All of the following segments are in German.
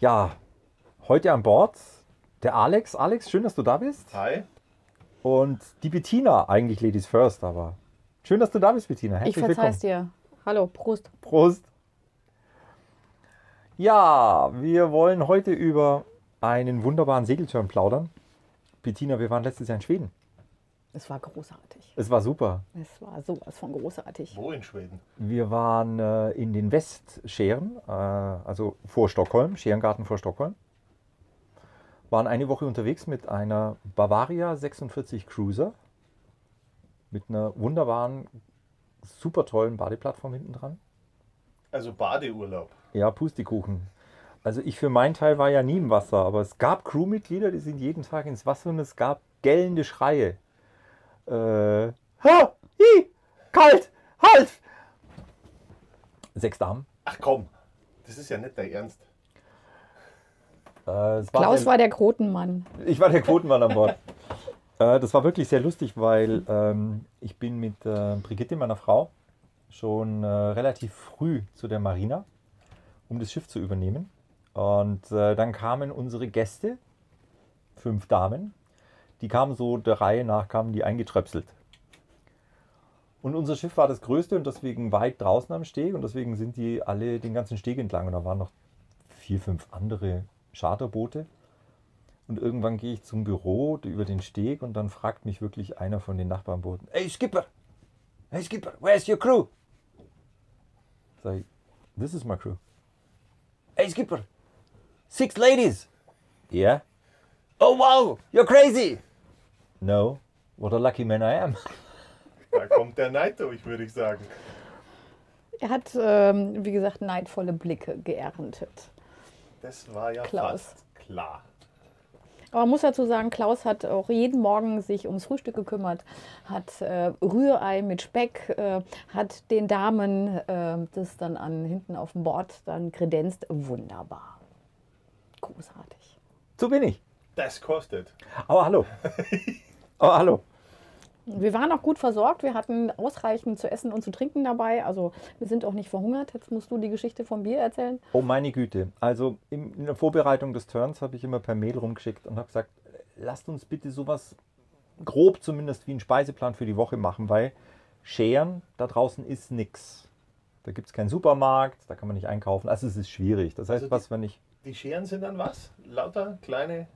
Ja, heute an Bord der Alex. Alex, schön, dass du da bist. Hi. Und die Bettina, eigentlich Ladies First, aber schön, dass du da bist, Bettina. Ich Herzlich verzeih's willkommen. dir. Hallo, Prost. Prost. Ja, wir wollen heute über einen wunderbaren Segeltörn plaudern. Bettina, wir waren letztes Jahr in Schweden. Es war großartig. Es war super. Es war sowas von großartig. Wo in Schweden? Wir waren äh, in den Westscheren, äh, also vor Stockholm, Scherengarten vor Stockholm. Waren eine Woche unterwegs mit einer Bavaria 46 Cruiser mit einer wunderbaren, super tollen Badeplattform hinten dran. Also Badeurlaub. Ja, Pustekuchen. Also ich für meinen Teil war ja nie im Wasser, aber es gab Crewmitglieder, die sind jeden Tag ins Wasser und es gab gellende Schreie. Äh, ha, hi, kalt, halt! Sechs Damen. Ach komm, das ist ja nicht dein Ernst. Äh, es Klaus sehr- war der Quotenmann. Ich war der Quotenmann an Bord. äh, das war wirklich sehr lustig, weil ähm, ich bin mit äh, Brigitte, meiner Frau, schon äh, relativ früh zu der Marina, um das Schiff zu übernehmen. Und äh, dann kamen unsere Gäste, fünf Damen, die kamen so der Reihe nach, kamen die eingetröpselt. Und unser Schiff war das größte und deswegen weit draußen am Steg und deswegen sind die alle den ganzen Steg entlang und da waren noch vier, fünf andere Charterboote. Und irgendwann gehe ich zum Büro über den Steg und dann fragt mich wirklich einer von den Nachbarnbooten: Hey Skipper! Hey Skipper, where's your crew? Sag ich, this is my crew. Hey Skipper! Six ladies! Yeah? Oh wow, you're crazy! No, what a lucky man I am. Da kommt der Neid durch, würde ich sagen. Er hat, ähm, wie gesagt, neidvolle Blicke geerntet. Das war ja Klaus. fast klar. Aber man muss dazu sagen, Klaus hat auch jeden Morgen sich ums Frühstück gekümmert, hat äh, Rührei mit Speck, äh, hat den Damen äh, das dann an hinten auf dem Bord dann kredenzt. Wunderbar. Großartig. So bin ich. Das kostet. Aber hallo. Aber hallo. Wir waren auch gut versorgt. Wir hatten ausreichend zu essen und zu trinken dabei. Also wir sind auch nicht verhungert. Jetzt musst du die Geschichte vom Bier erzählen. Oh meine Güte. Also in, in der Vorbereitung des Turns habe ich immer per Mail rumgeschickt und habe gesagt, lasst uns bitte sowas grob zumindest wie einen Speiseplan für die Woche machen, weil Scheren, da draußen ist nichts. Da gibt es keinen Supermarkt, da kann man nicht einkaufen. Also es ist schwierig. Das heißt, Also die- was wenn ich... Die Scheren sind dann was? Lauter kleine,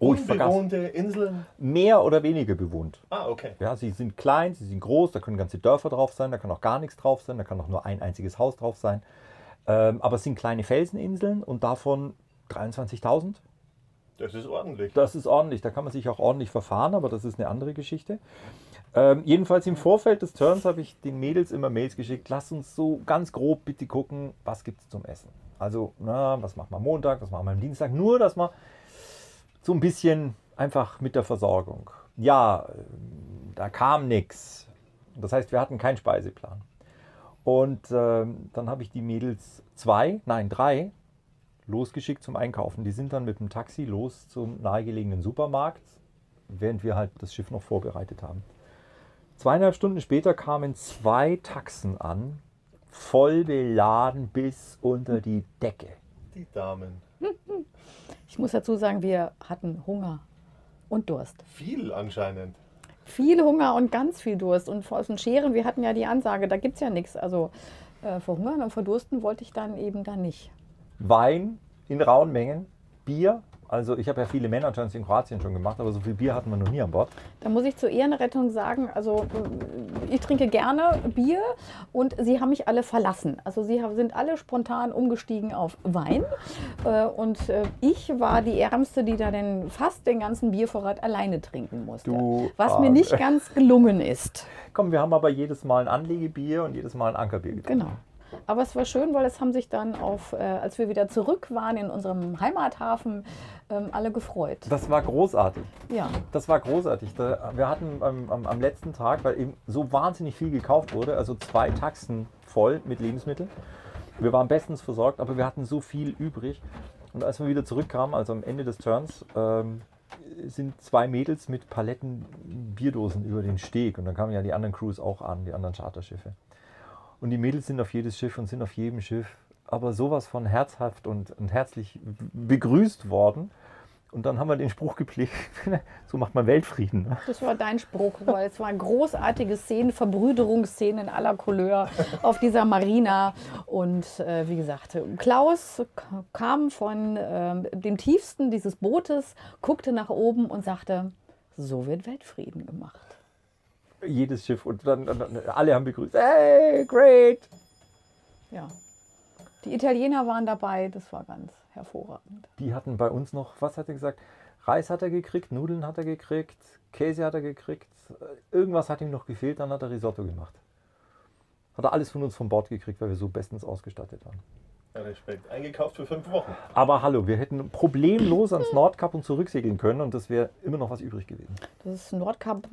Oh, ich vergaß. unbewohnte Inseln. Mehr oder weniger bewohnt. Ah, okay. Ja, sie sind klein, sie sind groß, da können ganze Dörfer drauf sein, da kann auch gar nichts drauf sein, da kann auch nur ein einziges Haus drauf sein. Ähm, aber es sind kleine Felseninseln und davon 23.000. Das ist ordentlich. Das ist ordentlich, da kann man sich auch ordentlich verfahren, aber das ist eine andere Geschichte. Ähm, jedenfalls im Vorfeld des Turns habe ich den Mädels immer Mails geschickt, lass uns so ganz grob bitte gucken, was gibt es zum Essen. Also, na, was machen wir am Montag, was machen wir am Dienstag, nur dass man so ein bisschen einfach mit der Versorgung. Ja, ähm, da kam nichts. Das heißt, wir hatten keinen Speiseplan. Und ähm, dann habe ich die Mädels zwei, nein, drei losgeschickt zum Einkaufen. Die sind dann mit dem Taxi los zum nahegelegenen Supermarkt, während wir halt das Schiff noch vorbereitet haben. Zweieinhalb Stunden später kamen zwei Taxen an, voll beladen bis unter die Decke. Die Damen. Ich muss dazu sagen, wir hatten Hunger und Durst. Viel anscheinend. Viel Hunger und ganz viel Durst. Und aus den Scheren, wir hatten ja die Ansage, da gibt es ja nichts. Also äh, verhungern und verdursten wollte ich dann eben dann nicht. Wein in rauen Mengen, Bier. Also ich habe ja viele Männerturns in Kroatien schon gemacht, aber so viel Bier hatten wir noch nie an Bord. Da muss ich zur Ehrenrettung sagen, also äh, ich trinke gerne Bier und sie haben mich alle verlassen. Also sie sind alle spontan umgestiegen auf Wein äh, und äh, ich war die Ärmste, die da den, fast den ganzen Biervorrat alleine trinken musste. Du was mir nicht ganz gelungen ist. Komm, wir haben aber jedes Mal ein Anlegebier und jedes Mal ein Ankerbier getrunken. Genau. Aber es war schön, weil es haben sich dann auf, äh, als wir wieder zurück waren in unserem Heimathafen, ähm, alle gefreut. Das war großartig. Ja, Das war großartig. Da, wir hatten am, am, am letzten Tag, weil eben so wahnsinnig viel gekauft wurde, also zwei Taxen voll mit Lebensmitteln. Wir waren bestens versorgt, aber wir hatten so viel übrig. Und als wir wieder zurückkamen, also am Ende des Turns, ähm, sind zwei Mädels mit Paletten Bierdosen über den Steg. Und dann kamen ja die anderen Crews auch an, die anderen Charterschiffe. Und die Mädels sind auf jedes Schiff und sind auf jedem Schiff aber sowas von herzhaft und, und herzlich begrüßt worden. Und dann haben wir den Spruch gepflegt, so macht man Weltfrieden. Ne? das war dein Spruch, weil es waren großartige Szenen, Verbrüderungsszenen in aller Couleur auf dieser Marina. Und äh, wie gesagt, Klaus kam von ähm, dem tiefsten dieses Bootes, guckte nach oben und sagte, so wird Weltfrieden gemacht. Jedes Schiff und dann, dann alle haben begrüßt. Hey, great! Ja. Die Italiener waren dabei, das war ganz hervorragend. Die hatten bei uns noch, was hat er gesagt? Reis hat er gekriegt, Nudeln hat er gekriegt, Käse hat er gekriegt, irgendwas hat ihm noch gefehlt, dann hat er Risotto gemacht. Hat er alles von uns von Bord gekriegt, weil wir so bestens ausgestattet waren. Ja, Respekt. Eingekauft für fünf Wochen. Aber hallo, wir hätten problemlos ans Nordkap und zurücksegeln können und das wäre immer noch was übrig gewesen. Das Nordkap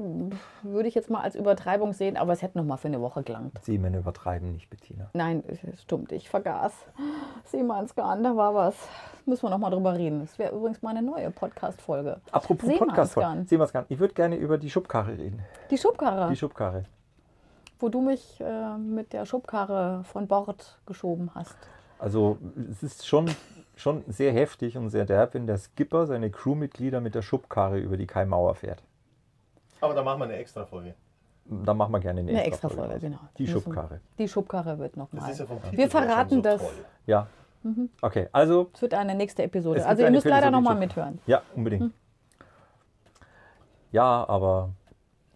würde ich jetzt mal als Übertreibung sehen, aber es hätte noch mal für eine Woche gelangt. Seemänner übertreiben nicht, Bettina. Nein, es stimmt, ich vergaß. Seemannsgarn, da war was. Müssen wir noch mal drüber reden. Das wäre übrigens mal eine neue Podcast-Folge. Apropos Seemannsgarn. Podcast, Seemannsgarn. Ich würde gerne über die Schubkarre reden. Die Schubkarre, Die Schubkarre. wo du mich äh, mit der Schubkarre von Bord geschoben hast. Also es ist schon, schon sehr heftig und sehr derb, wenn der Skipper seine Crewmitglieder mit der Schubkarre über die Kaimauer fährt. Aber da machen wir eine extra Folge. Da machen wir gerne eine, Eine extra extra Folge, raus. genau. Die Schubkarre. Die Schubkarre wird noch Das mal. ist ja Wir verraten so das. toll. Ja. Mhm. Okay, also Es wird eine nächste Episode. Also ihr müsst leider Episode noch mal die mithören. ja, unbedingt. Ja, aber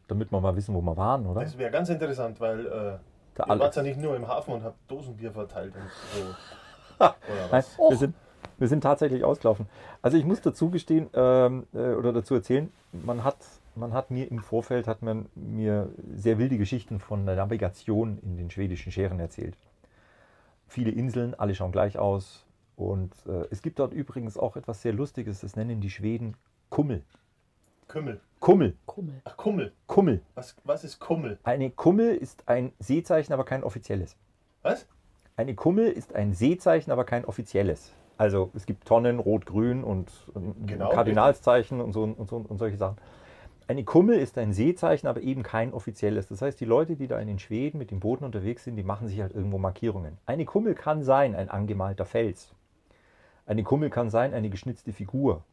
damit wir mal wissen, wo wir waren, oder? Das wäre ganz interessant, weil äh, Der ihr wart ja nicht nur im Hafen und habt Dosenbier verteilt und so. Oder Nein, wir, sind, wir sind tatsächlich ausgelaufen. Also ich muss dazu gestehen ähm, äh, oder dazu erzählen, man hat, man hat mir im Vorfeld hat man mir sehr wilde Geschichten von der Navigation in den schwedischen Scheren erzählt. Viele Inseln, alle schauen gleich aus. Und äh, es gibt dort übrigens auch etwas sehr Lustiges, das nennen die Schweden Kummel. Kümmel. Kummel, Kummel. Ach, Kummel. Kummel. Was, was ist Kummel? Eine Kummel ist ein Seezeichen, aber kein offizielles. Was? Eine Kummel ist ein Seezeichen, aber kein offizielles. Also es gibt Tonnen, Rot, Grün und ähm, Genau, Kardinalszeichen und, so, und, so, und solche Sachen. Eine Kummel ist ein Seezeichen, aber eben kein offizielles. Das heißt, die Leute, die da in den Schweden mit den Booten unterwegs sind, die machen sich halt irgendwo Markierungen. Eine Kummel kann sein ein angemalter Fels. Eine Kummel kann sein eine geschnitzte Figur.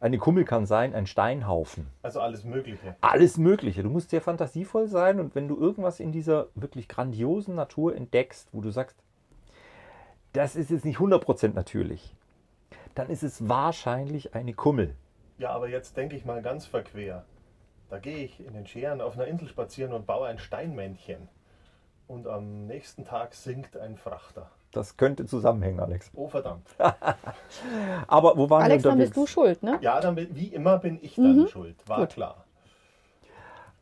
Eine Kummel kann sein ein Steinhaufen Also alles Mögliche. alles Mögliche. Du musst sehr fantasievoll sein und wenn du irgendwas in dieser wirklich grandiosen Natur entdeckst, wo du sagst, das ist jetzt nicht 100% natürlich, dann ist es wahrscheinlich eine Kummel. Ja, aber jetzt denke ich mal ganz verquer. Da gehe ich in den Scheren auf einer Insel spazieren und baue ein Steinmännchen. Und am nächsten Tag sinkt ein Frachter. Das könnte zusammenhängen, Alex. Oh verdammt. Aber wo waren Alex, wir dann unterwegs? bist du schuld, ne? Ja, dann wie immer bin ich dann schuld. War Gut. klar.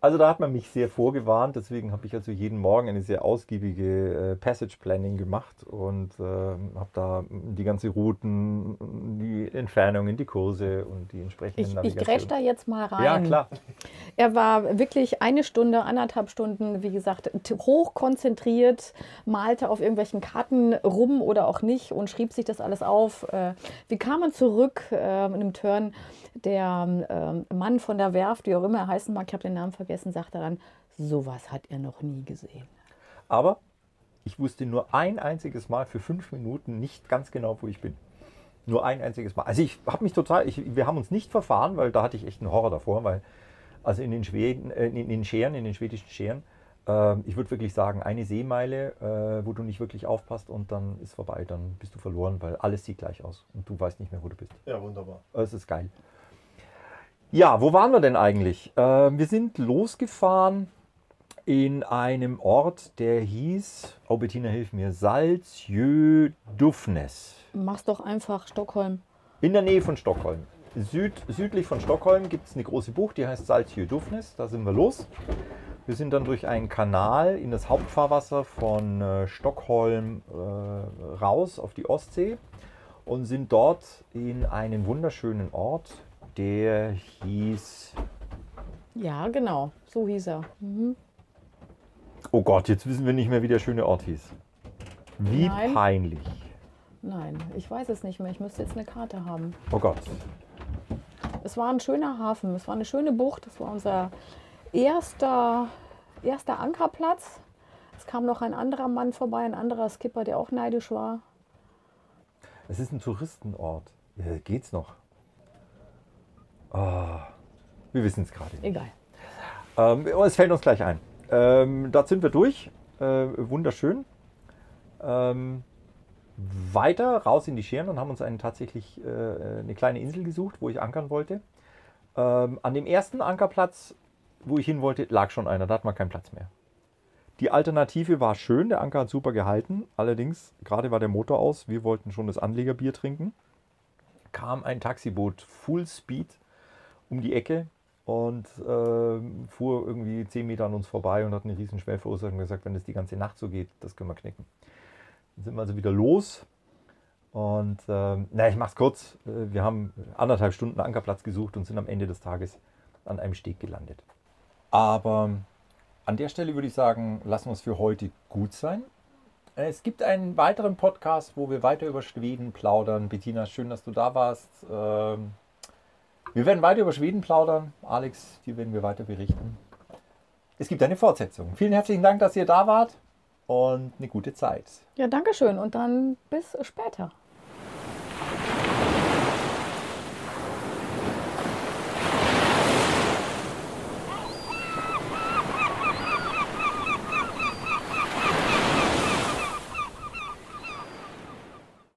Also da hat man mich sehr vorgewarnt, deswegen habe ich also jeden Morgen eine sehr ausgiebige äh, Passage Planning gemacht und ähm, habe da die ganze Routen, die Entfernungen, die Kurse und die entsprechenden Ich, ich grätsch da jetzt mal rein. Ja, klar. Er war wirklich eine Stunde, anderthalb Stunden, wie gesagt, t- hoch konzentriert, malte auf irgendwelchen Karten rum oder auch nicht und schrieb sich das alles auf. Äh, Wir kamen zurück äh, in einem Turn. Der ähm, Mann von der Werft, wie auch immer er heißen mag, ich habe den Namen vergessen, sagte dann, sowas hat er noch nie gesehen. Aber ich wusste nur ein einziges Mal für fünf Minuten nicht ganz genau, wo ich bin. Nur ein einziges Mal. Also ich habe mich total, ich, wir haben uns nicht verfahren, weil da hatte ich echt einen Horror davor, weil also in den Schweden, äh, in den Scheren, in den schwedischen Scheren, äh, ich würde wirklich sagen, eine Seemeile, äh, wo du nicht wirklich aufpasst und dann ist vorbei, dann bist du verloren, weil alles sieht gleich aus und du weißt nicht mehr, wo du bist. Ja, wunderbar. Es ist geil. Ja, wo waren wir denn eigentlich? Äh, wir sind losgefahren in einem Ort, der hieß, oh Bettina, hilf mir, Salzjö-Dufnes. Mach's doch einfach Stockholm. In der Nähe von Stockholm. Süd, südlich von Stockholm gibt es eine große Bucht, die heißt Salzjö-Dufnes. Da sind wir los. Wir sind dann durch einen Kanal in das Hauptfahrwasser von äh, Stockholm äh, raus auf die Ostsee und sind dort in einen wunderschönen Ort, der hieß. Ja, genau. So hieß er. Mhm. Oh Gott, jetzt wissen wir nicht mehr, wie der schöne Ort hieß. Wie Nein. peinlich. Nein, ich weiß es nicht mehr. Ich müsste jetzt eine Karte haben. Oh Gott. Es war ein schöner Hafen. Es war eine schöne Bucht. Das war unser erster, erster Ankerplatz. Es kam noch ein anderer Mann vorbei, ein anderer Skipper, der auch neidisch war. Es ist ein Touristenort. Ja, geht's noch? Ah, wir wissen es gerade nicht. Egal. Ähm, oh, es fällt uns gleich ein. Ähm, dort sind wir durch. Äh, wunderschön. Ähm, weiter raus in die Scheren und haben uns einen, tatsächlich äh, eine kleine Insel gesucht, wo ich ankern wollte. Ähm, an dem ersten Ankerplatz, wo ich hin wollte, lag schon einer. Da hat man keinen Platz mehr. Die Alternative war schön, der Anker hat super gehalten. Allerdings, gerade war der Motor aus. Wir wollten schon das Anlegerbier trinken. Kam ein Taxiboot Full Speed um die Ecke und ähm, fuhr irgendwie 10 Meter an uns vorbei und hat eine riesen Schwelle verursacht und gesagt, wenn das die ganze Nacht so geht, das können wir knicken. Dann sind wir also wieder los und ähm, na, ich mach's kurz. Äh, Wir haben anderthalb Stunden Ankerplatz gesucht und sind am Ende des Tages an einem Steg gelandet. Aber an der Stelle würde ich sagen, lassen wir es für heute gut sein. Es gibt einen weiteren Podcast, wo wir weiter über Schweden plaudern. Bettina, schön, dass du da warst. Ähm, wir werden weiter über Schweden plaudern. Alex, dir werden wir weiter berichten. Es gibt eine Fortsetzung. Vielen herzlichen Dank, dass ihr da wart und eine gute Zeit. Ja, danke schön. Und dann bis später.